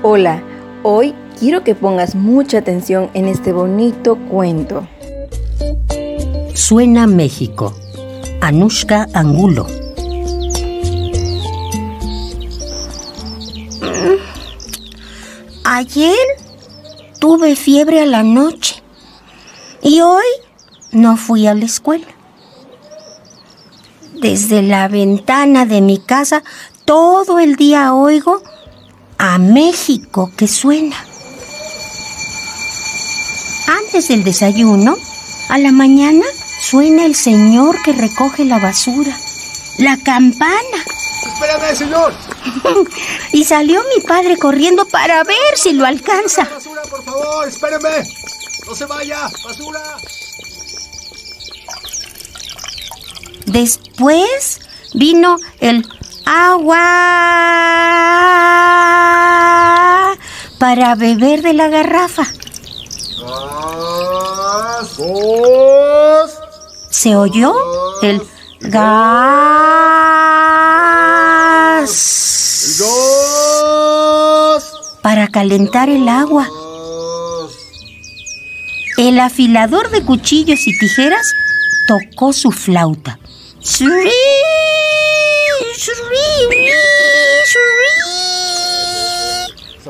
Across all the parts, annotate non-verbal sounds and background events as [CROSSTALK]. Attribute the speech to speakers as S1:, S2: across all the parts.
S1: Hola, hoy quiero que pongas mucha atención en este bonito cuento.
S2: Suena México. Anushka Angulo.
S3: Ayer tuve fiebre a la noche y hoy no fui a la escuela. Desde la ventana de mi casa todo el día oigo a México que suena. Antes del desayuno, a la mañana, suena el señor que recoge la basura, la campana.
S4: Espérame, señor. [LAUGHS]
S3: y salió mi padre corriendo para ver si lo alcanza.
S4: Basura, por favor, espéreme. No se vaya, basura.
S3: Después vino el agua para beber de la garrafa.
S4: Gas, dos.
S3: ¿Se oyó? El gas
S4: Dos.
S3: para calentar el agua.
S4: Dos.
S3: El afilador de cuchillos y tijeras tocó su flauta. Suri.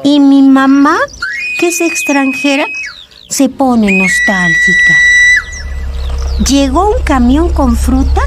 S3: Y mi mamá, que es extranjera, se pone nostálgica. Llegó un camión con fruta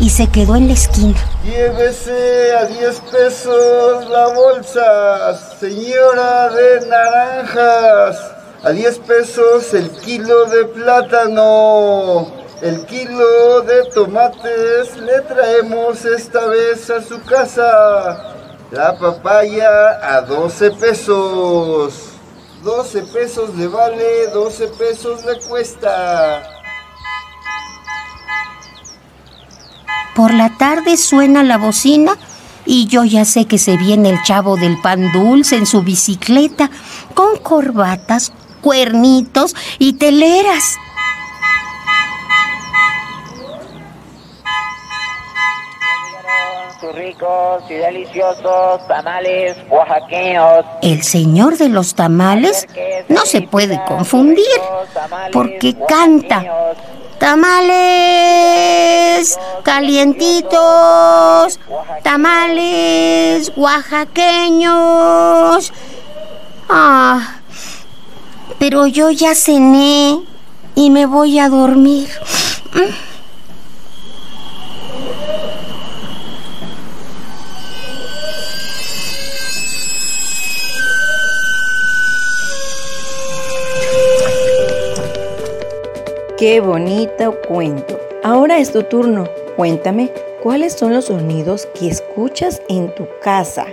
S3: y se quedó en la esquina.
S4: Llévese a 10 pesos la bolsa, señora de naranjas. A 10 pesos el kilo de plátano. El kilo de tomates le traemos esta vez a su casa. La papaya a 12 pesos. 12 pesos le vale, 12 pesos le cuesta.
S3: Por la tarde suena la bocina y yo ya sé que se viene el chavo del pan dulce en su bicicleta con corbatas, cuernitos y teleras.
S5: Sus ricos y deliciosos tamales oaxaqueños.
S3: El señor de los tamales no se puede confundir porque canta tamales calientitos, tamales oaxaqueños. Ah, pero yo ya cené y me voy a dormir.
S1: Qué bonito cuento. Ahora es tu turno. Cuéntame, ¿cuáles son los sonidos que escuchas en tu casa?